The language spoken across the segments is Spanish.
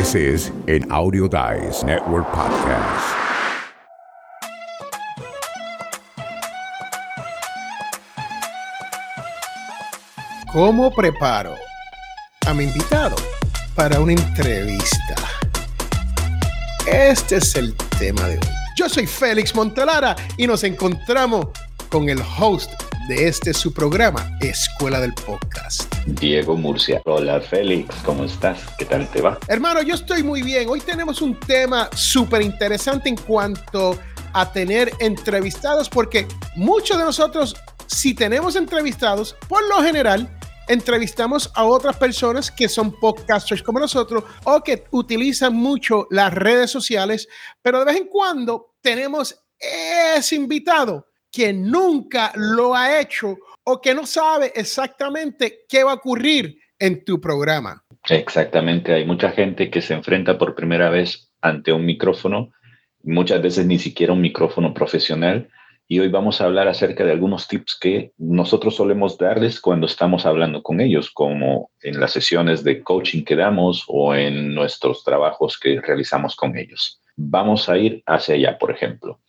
This is an Audio Dice Network podcast. ¿Cómo preparo a mi invitado para una entrevista? Este es el tema de hoy. Yo soy Félix Montelara y nos encontramos con el host de este su programa, Escuela del Podcast. Diego Murcia. Hola Félix, ¿cómo estás? ¿Qué tal te va? Hermano, yo estoy muy bien. Hoy tenemos un tema súper interesante en cuanto a tener entrevistados, porque muchos de nosotros, si tenemos entrevistados, por lo general, entrevistamos a otras personas que son podcasters como nosotros o que utilizan mucho las redes sociales, pero de vez en cuando tenemos ese invitado que nunca lo ha hecho o que no sabe exactamente qué va a ocurrir en tu programa. Exactamente, hay mucha gente que se enfrenta por primera vez ante un micrófono, muchas veces ni siquiera un micrófono profesional, y hoy vamos a hablar acerca de algunos tips que nosotros solemos darles cuando estamos hablando con ellos, como en las sesiones de coaching que damos o en nuestros trabajos que realizamos con ellos. Vamos a ir hacia allá, por ejemplo.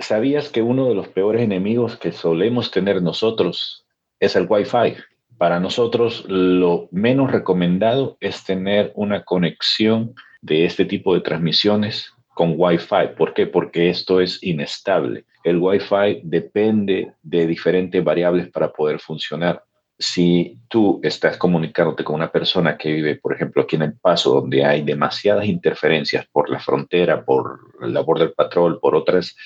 ¿Sabías que uno de los peores enemigos que solemos tener nosotros es el Wi-Fi? Para nosotros lo menos recomendado es tener una conexión de este tipo de transmisiones con Wi-Fi. ¿Por qué? Porque esto es inestable. El Wi-Fi depende de diferentes variables para poder funcionar. Si tú estás comunicándote con una persona que vive, por ejemplo, aquí en El Paso, donde hay demasiadas interferencias por la frontera, por la Border Patrol, por otras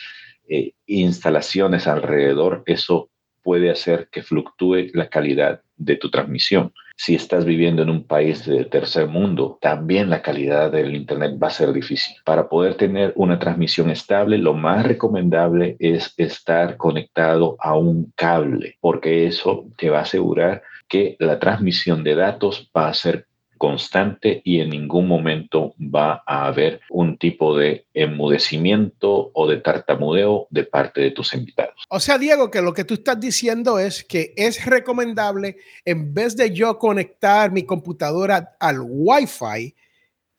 eh, instalaciones alrededor, eso puede hacer que fluctúe la calidad de tu transmisión. Si estás viviendo en un país de tercer mundo, también la calidad del Internet va a ser difícil. Para poder tener una transmisión estable, lo más recomendable es estar conectado a un cable, porque eso te va a asegurar que la transmisión de datos va a ser constante y en ningún momento va a haber un tipo de enmudecimiento o de tartamudeo de parte de tus invitados. O sea, Diego, que lo que tú estás diciendo es que es recomendable, en vez de yo conectar mi computadora al Wi-Fi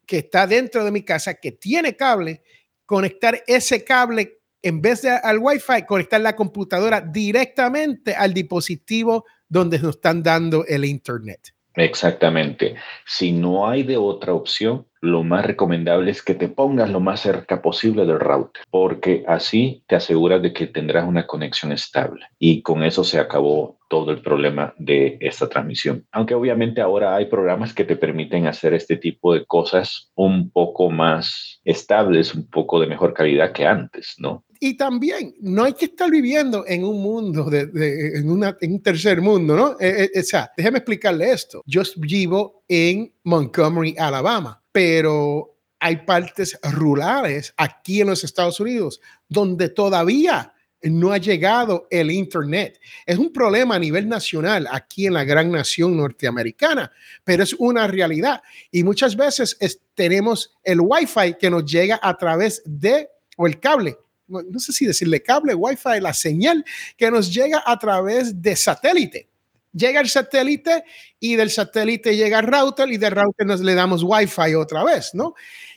que está dentro de mi casa, que tiene cable, conectar ese cable en vez de al Wi-Fi, conectar la computadora directamente al dispositivo donde nos están dando el Internet. Exactamente. Si no hay de otra opción, lo más recomendable es que te pongas lo más cerca posible del router, porque así te aseguras de que tendrás una conexión estable. Y con eso se acabó todo el problema de esta transmisión. Aunque obviamente ahora hay programas que te permiten hacer este tipo de cosas un poco más estables, un poco de mejor calidad que antes, ¿no? Y también no hay que estar viviendo en un mundo, de, en, una, en, un tercer mundo, ¿no? Eh, eh, o sea, déjeme explicarle esto. Yo vivo en Montgomery, Alabama, pero hay partes rurales aquí en los Estados Unidos donde todavía no ha llegado el Internet. Es un problema a nivel nacional aquí en la gran nación norteamericana, pero es una realidad. Y muchas veces tenemos el Wi-Fi que nos llega a través de, o el cable no sé si decirle cable, wifi, la señal que nos llega a través de satélite. Llega el satélite y del satélite llega el router y del router nos le damos wifi otra vez, ¿no?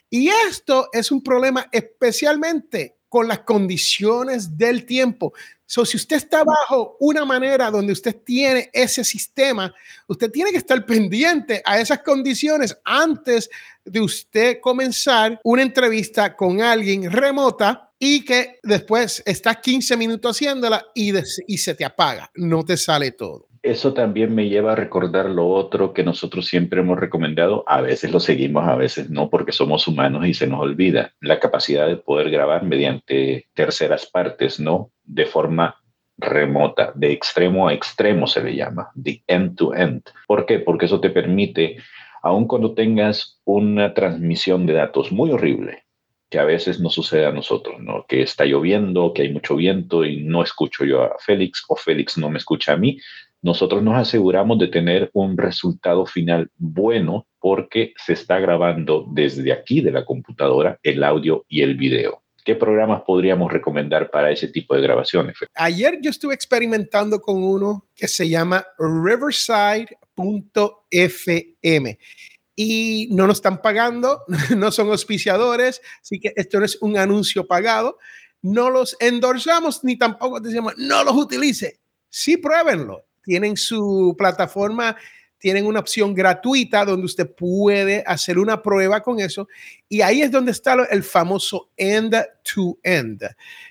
Y esto es un problema especialmente con las condiciones del tiempo. So, si usted está bajo una manera donde usted tiene ese sistema, usted tiene que estar pendiente a esas condiciones antes de usted comenzar una entrevista con alguien remota y que después estás 15 minutos haciéndola y, se te apaga, no te sale todo. Eso también me lleva a recordar lo otro que nosotros siempre hemos recomendado, a veces lo seguimos, a veces no, porque somos humanos y se nos olvida, la capacidad de poder grabar mediante terceras partes, ¿no? De forma remota, de extremo a extremo se le llama, de end to end. ¿Por qué? Porque eso te permite, aun cuando tengas una transmisión de datos muy horrible, que a veces no sucede a nosotros, ¿no? Que está lloviendo, que hay mucho viento y no escucho yo a Félix o Félix no me escucha a mí. Nosotros nos aseguramos de tener un resultado final bueno porque se está grabando desde aquí de la computadora el audio y el video. ¿Qué programas podríamos recomendar para ese tipo de grabaciones? Ayer yo estuve experimentando con uno que se llama riverside.fm y no nos están pagando, no son auspiciadores, así que esto no es un anuncio pagado. No los endorsamos ni tampoco decimos no los utilice. Sí, pruébenlo. Tienen su plataforma tienen una opción gratuita donde usted puede hacer una prueba con eso. Y ahí es donde está el famoso end-to-end,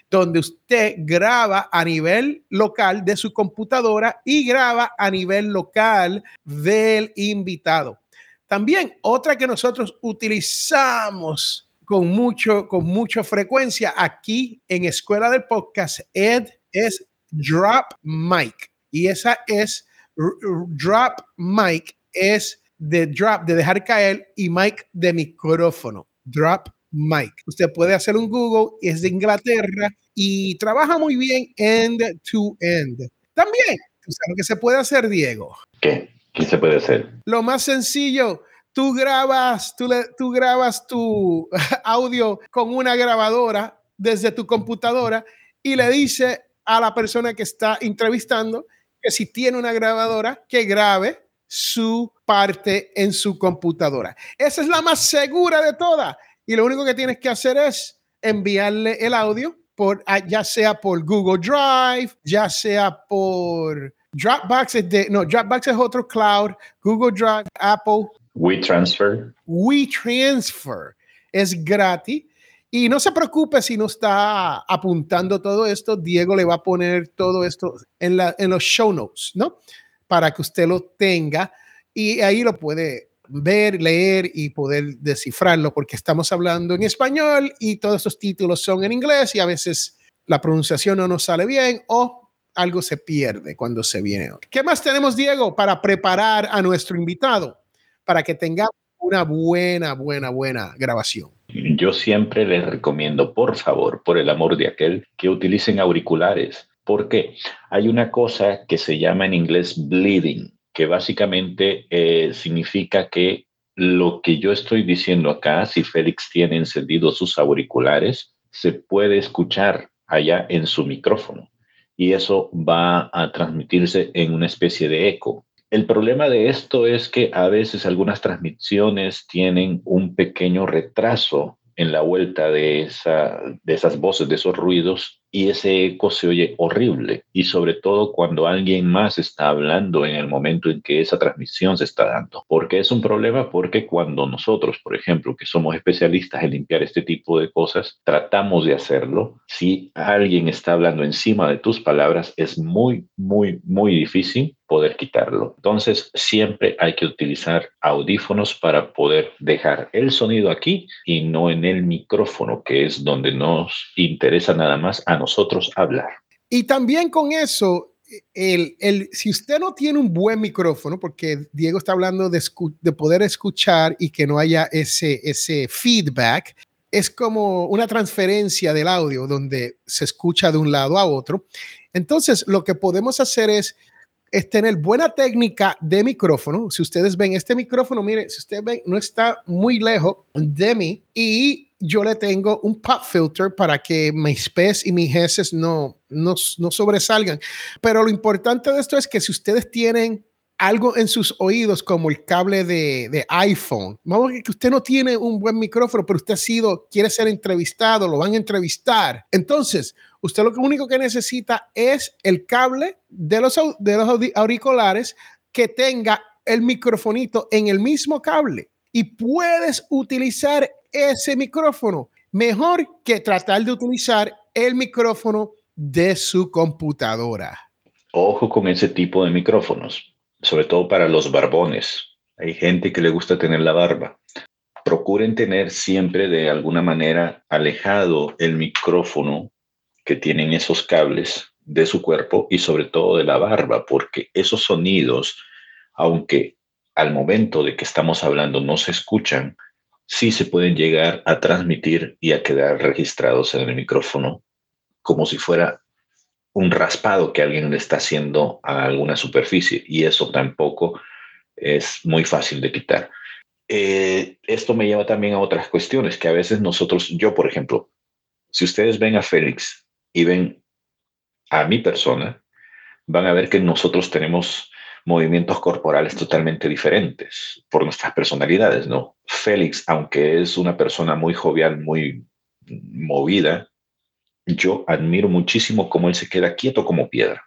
donde usted graba a nivel local de su computadora y graba a nivel local del invitado. También otra que nosotros utilizamos con mucho con mucha frecuencia aquí en Escuela del Podcast Ed es Drop Mic y esa es drop mic es de drop, de dejar caer, y mic de micrófono. Drop mic. Usted puede hacer un Google, es de Inglaterra y trabaja muy bien end to end. También, ¿sabes lo que se puede hacer, Diego? ¿Qué? ¿Qué se puede hacer? Lo más sencillo, tú grabas, tú, grabas tu audio con una grabadora desde tu computadora y le dice a la persona que está entrevistando que si tiene una grabadora, que grabe su parte en su computadora. Esa es la más segura de todas. Y lo único que tienes que hacer es enviarle el audio por ya sea por Google Drive, ya sea por Dropbox, es de, no, Dropbox es otro cloud, Google Drive, Apple. WeTransfer. WeTransfer es gratis y no se preocupe si no está apuntando todo esto, Diego le va a poner todo esto en, la, en los show notes, ¿no? Para que usted lo tenga y ahí lo puede ver, leer y poder descifrarlo, porque estamos hablando en español y todos esos títulos son en inglés y a veces la pronunciación no nos sale bien o algo se pierde cuando se viene. ¿Qué más tenemos, Diego, para preparar a nuestro invitado para que tenga una buena, buena, buena grabación? Yo siempre les recomiendo, por favor, por el amor de aquel, que utilicen auriculares, porque hay una cosa que se llama en inglés bleeding, que básicamente eh, significa que lo que yo estoy diciendo acá, si Félix tiene encendidos sus auriculares, se puede escuchar allá en su micrófono y eso va a transmitirse en una especie de eco. El problema de esto es que a veces algunas transmisiones tienen un pequeño retraso en la vuelta de, esa, de esas voces, de esos ruidos, y ese eco se oye horrible. Y sobre todo cuando alguien más está hablando en el momento en que esa transmisión se está dando. ¿Por qué es un problema? Porque cuando nosotros, por ejemplo, que somos especialistas en limpiar este tipo de cosas, tratamos de hacerlo, si alguien está hablando encima de tus palabras, es muy, muy, muy difícil poder quitarlo. Entonces, siempre hay que utilizar audífonos para poder dejar el sonido aquí y no en el micrófono, que es donde nos interesa nada más a nosotros hablar. Y también con eso, el, el, si usted no tiene un buen micrófono, porque Diego está hablando de, de poder escuchar y que no haya ese, ese feedback, es como una transferencia del audio donde se escucha de un lado a otro. Entonces, lo que podemos hacer es es tener buena técnica de micrófono. Si ustedes ven este micrófono, mire, si ustedes ven, no está muy lejos de mí y yo le tengo un pop filter para que mis P's y mis heces no, no, no sobresalgan. Pero lo importante de esto es que si ustedes tienen algo en sus oídos como el cable de, de, iPhone. Vamos a que usted no tiene un buen micrófono, pero usted ha sido, quiere ser entrevistado, lo van a entrevistar. Entonces, usted lo único que necesita es el cable de los, de los auriculares que tenga el microfonito en el mismo cable y puedes utilizar ese micrófono mejor que tratar de utilizar el micrófono de su computadora. Ojo con ese tipo de micrófonos sobre todo para los barbones. Hay gente que le gusta tener la barba. Procuren tener siempre de alguna manera alejado el micrófono que tienen esos cables de su cuerpo y sobre todo de la barba, porque esos sonidos, aunque al momento de que estamos hablando no se escuchan, sí se pueden llegar a transmitir y a quedar registrados en el micrófono como si fuera un raspado que alguien le está haciendo a alguna superficie y eso tampoco es muy fácil de quitar. Eh, esto me lleva también a otras cuestiones que a veces nosotros, yo por ejemplo, si ustedes ven a Félix y ven a mi persona, van a ver que nosotros tenemos movimientos corporales totalmente diferentes por nuestras personalidades, ¿no? Félix, aunque es una persona muy jovial, muy movida, yo admiro muchísimo cómo él se queda quieto como piedra.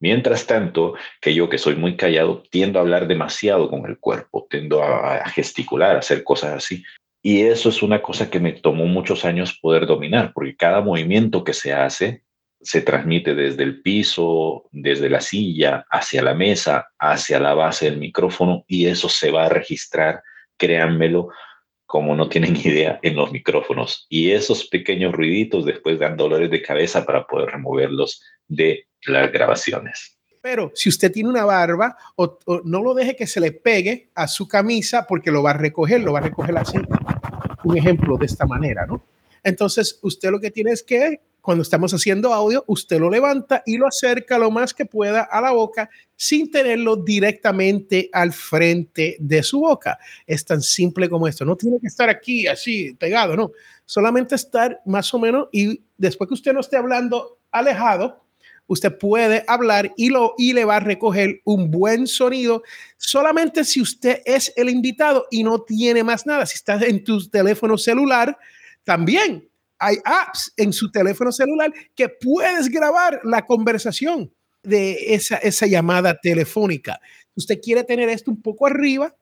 Mientras tanto, que yo que soy muy callado, tiendo a hablar demasiado con el cuerpo, tiendo a, gesticular, a hacer cosas así. Y eso es una cosa que me tomó muchos años poder dominar, porque cada movimiento que se hace se transmite desde el piso, desde la silla, hacia la mesa, hacia la base del micrófono, y eso se va a registrar, créanmelo, como no tienen idea, en los micrófonos. Y esos pequeños ruiditos después dan dolores de cabeza para poder removerlos de las grabaciones. Pero si usted tiene una barba, o, no lo deje que se le pegue a su camisa porque lo va a recoger, lo va a recoger así. Un ejemplo de esta manera, ¿no? Entonces, usted lo que tiene es que cuando estamos haciendo audio, usted lo levanta y lo acerca lo más que pueda a la boca sin tenerlo directamente al frente de su boca. Es tan simple como esto. No tiene que estar aquí así pegado, no. Solamente estar más o menos y después que usted no esté hablando alejado, usted puede hablar y, lo, y le va a recoger un buen sonido solamente si usted es el invitado y no tiene más nada. Si estás en tu teléfono celular, también hay apps en su teléfono celular que puedes grabar la conversación de esa, esa llamada telefónica. Usted quiere tener esto un poco arriba,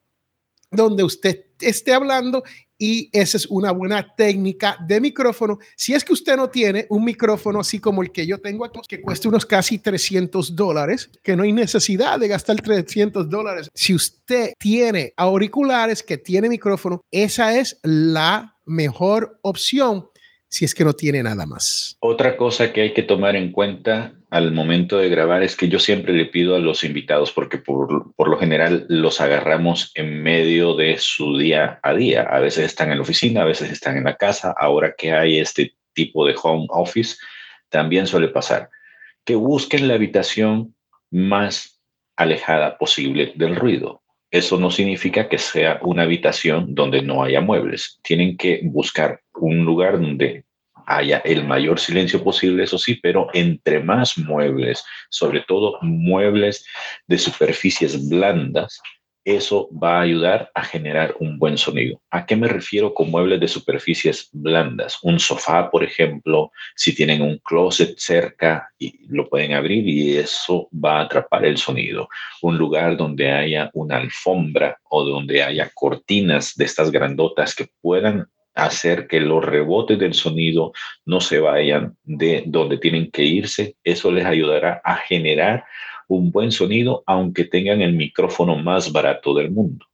donde usted esté hablando y esa es una buena técnica de micrófono. Si es que usted no tiene un micrófono así como el que yo tengo aquí, que cuesta unos casi 300 dólares, que no hay necesidad de gastar 300 dólares. Si usted tiene auriculares que tiene micrófono, esa es la mejor opción si es que no tiene nada más. Otra cosa que hay que tomar en cuenta al momento de grabar es que yo siempre le pido a los invitados, porque por, por, lo general los agarramos en medio de su día a día. A veces están en la oficina, a veces están en la casa. Ahora que hay este tipo de home office, también suele pasar que busquen la habitación más alejada posible del ruido. Eso no significa que sea una habitación donde no haya muebles. Tienen que buscar un lugar donde haya el mayor silencio posible, eso sí, pero entre más muebles, sobre todo muebles de superficies blandas, eso va a ayudar a generar un buen sonido. ¿A qué me refiero con muebles de superficies blandas? Un sofá, por ejemplo, si tienen un closet cerca y lo pueden abrir y eso va a atrapar el sonido. Un lugar donde haya una alfombra o donde haya cortinas de estas grandotas que puedan hacer que los rebotes del sonido no se vayan de donde tienen que irse. Eso les ayudará a generar un buen sonido, aunque tengan el micrófono más barato del mundo.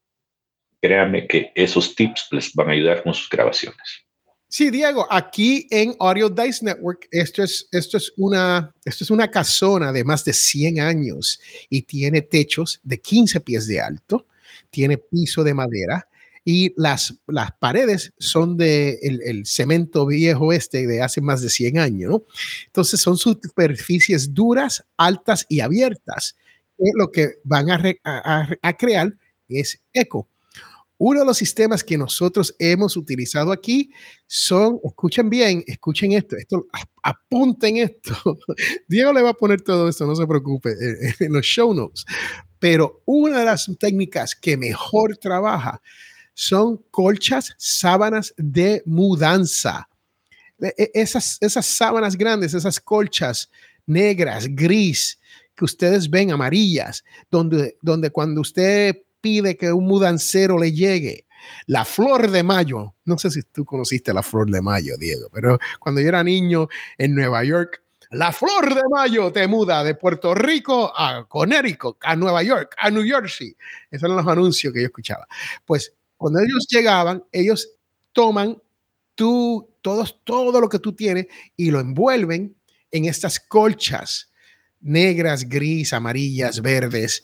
Créanme que esos tips les van a ayudar con sus grabaciones. Sí, Diego, aquí en Audio Dice Network, esto es, esto es, una, esto es una casona de más de 100 años y tiene techos de 15 pies de alto, tiene piso de madera, y las, las paredes son de el, cemento viejo este de hace más de 100 años, ¿no? Entonces son superficies duras, altas y abiertas. Lo que van a, a, crear es eco. Uno de los sistemas que nosotros hemos utilizado aquí son, escuchen bien, escuchen esto, esto apunten esto. Diego le va a poner todo esto, no se preocupe, en los show notes. Pero una de las técnicas que mejor trabaja son colchas, sábanas de mudanza. E, e, esas, esas sábanas grandes, esas colchas negras, gris, que ustedes ven amarillas, donde, donde cuando usted pide que un mudancero le llegue, la flor de mayo, no sé si tú conociste la flor de mayo, Diego, pero cuando yo era niño en Nueva York, la flor de mayo te muda de Puerto Rico a Connecticut, a Nueva York, a New Jersey. Esos eran los anuncios que yo escuchaba. Pues cuando ellos llegaban, ellos toman tú, todos, todo lo que tú tienes y lo envuelven en estas colchas negras, gris, amarillas, verdes.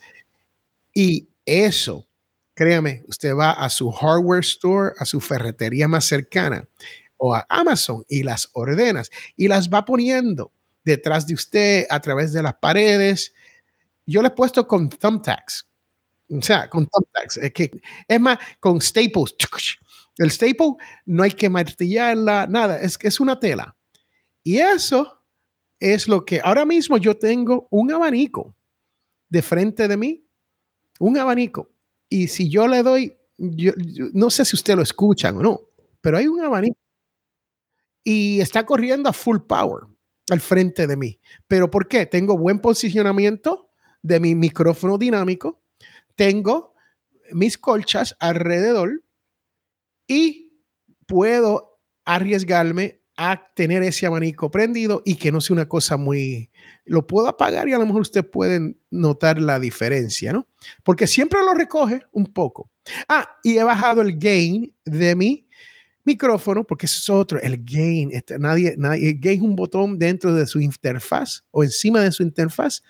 Y eso, créame, usted va a su hardware store, a su ferretería más cercana o a Amazon y las ordenas y las va poniendo detrás de usted a través de las paredes. Yo le he puesto con thumbtacks, o sea, con thumbtacks. Es, que, es más, con staples. El staple no hay que martillarla, nada. Es que es una tela. Y eso es lo que ahora mismo yo tengo un abanico de frente de mí, un abanico. Y si yo le doy, no sé si usted lo escuchan o no, pero hay un abanico y está corriendo a full power al frente de mí. ¿Pero por qué? Tengo buen posicionamiento de mi micrófono dinámico, tengo mis colchas alrededor y puedo arriesgarme a tener ese abanico prendido y que no sea una cosa muy... Lo puedo apagar y a lo mejor usted puede notar la diferencia, ¿no? Porque siempre lo recoge un poco. Ah, y he bajado el gain de mi micrófono, porque eso es otro, el gain. Este, nadie, nadie, el gain es un botón dentro de su interfaz o encima de su interfaz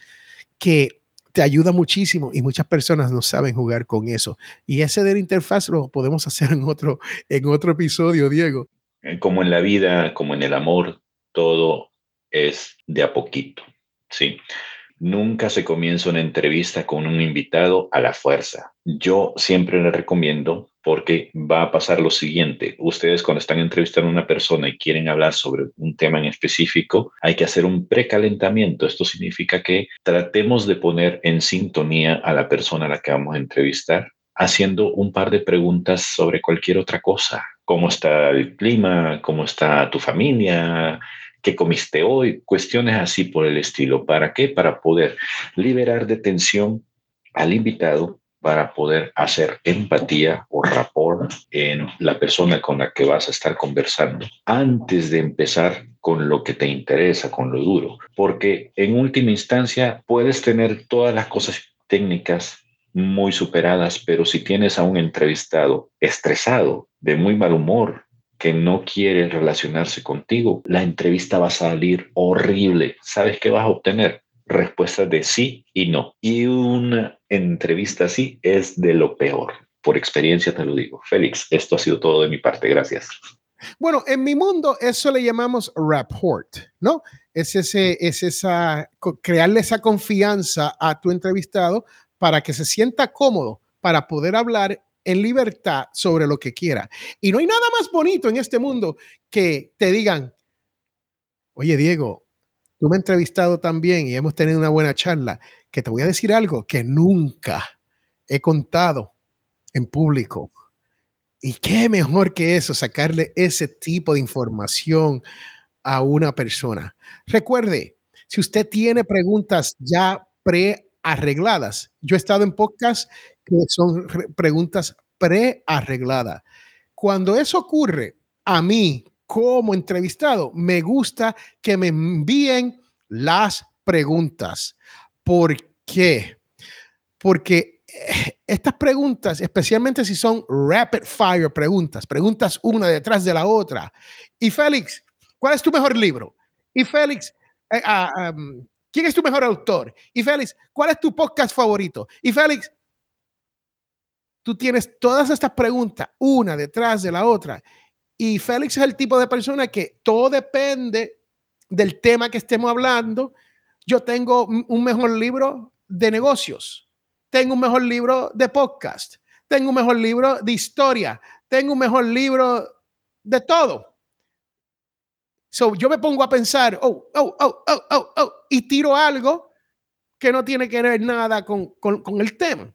que te ayuda muchísimo y muchas personas no saben jugar con eso. Y ese de la interfaz lo podemos hacer en otro, en otro episodio, Diego. Eh, como en la vida, como en el amor, todo es de a poquito, ¿sí? Nunca se comienza una entrevista con un invitado a la fuerza. Yo siempre le recomiendo porque va a pasar lo siguiente. Ustedes cuando están entrevistando a una persona y quieren hablar sobre un tema en específico, hay que hacer un precalentamiento. Esto significa que tratemos de poner en sintonía a la persona a la que vamos a entrevistar haciendo un par de preguntas sobre cualquier otra cosa. ¿Cómo está el clima? ¿Cómo está tu familia? ¿Qué comiste hoy? Cuestiones así por el estilo. ¿Para qué? Para poder liberar de tensión al invitado, para poder hacer empatía o rapport en la persona con la que vas a estar conversando antes de empezar con lo que te interesa, con lo duro. Porque en última instancia puedes tener todas las cosas técnicas muy superadas, pero si tienes a un entrevistado estresado, de muy mal humor, que no quiere relacionarse contigo, la entrevista va a salir horrible. ¿Sabes qué vas a obtener? Respuestas de sí y no. Y una entrevista así es de lo peor. Por experiencia te lo digo. Félix, esto ha sido todo de mi parte. Gracias. Bueno, en mi mundo eso le llamamos rapport, ¿no? Es, ese, es esa, crearle esa confianza a tu entrevistado para que se sienta cómodo para poder hablar en libertad sobre lo que quiera. Y no hay nada más bonito en este mundo que te digan, oye Diego, tú me has entrevistado también y hemos tenido una buena charla, que te voy a decir algo que nunca he contado en público. Y qué mejor que eso, sacarle ese tipo de información a una persona. Recuerde, si usted tiene preguntas ya prearregladas, yo he estado en podcast son preguntas prearregladas. Cuando eso ocurre, a mí como entrevistado, me gusta que me envíen las preguntas. ¿Por qué? Porque eh, estas preguntas, especialmente si son rapid fire preguntas, preguntas una detrás de la otra. Y Félix, ¿cuál es tu mejor libro? Y Félix, eh, ah, ¿quién es tu mejor autor? Y Félix, ¿cuál es tu podcast favorito? Y Félix, tú tienes todas estas preguntas, una detrás de la otra. Y Félix es el tipo de persona que todo depende del tema que estemos hablando. Yo tengo un mejor libro de negocios, tengo un mejor libro de podcast, tengo un mejor libro de historia, tengo un mejor libro de todo. So, yo me pongo a pensar, oh, oh, oh, oh, oh, oh, y tiro algo que no tiene que ver nada con, con, con el tema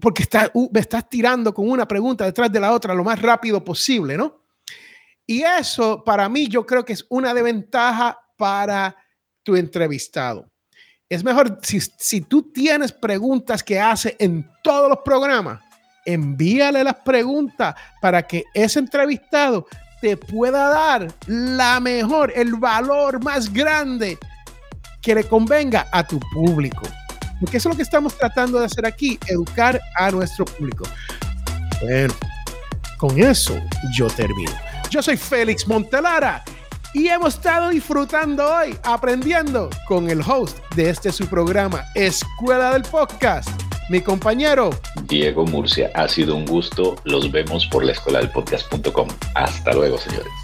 porque está, me estás tirando con una pregunta detrás de la otra lo más rápido posible, ¿no? Y eso para mí yo creo que es una desventaja para tu entrevistado. Es mejor si, si tú tienes preguntas que hace en todos los programas, envíale las preguntas para que ese entrevistado te pueda dar la mejor, el valor más grande que le convenga a tu público. Porque eso es lo que estamos tratando de hacer aquí, educar a nuestro público. Bueno, con eso yo termino. Yo soy Félix Montelara y hemos estado disfrutando hoy, aprendiendo con el host de este su programa, Escuela del Podcast, mi compañero Diego Murcia. Ha sido un gusto. Los vemos por la escuela del podcast.com. Hasta luego, señores.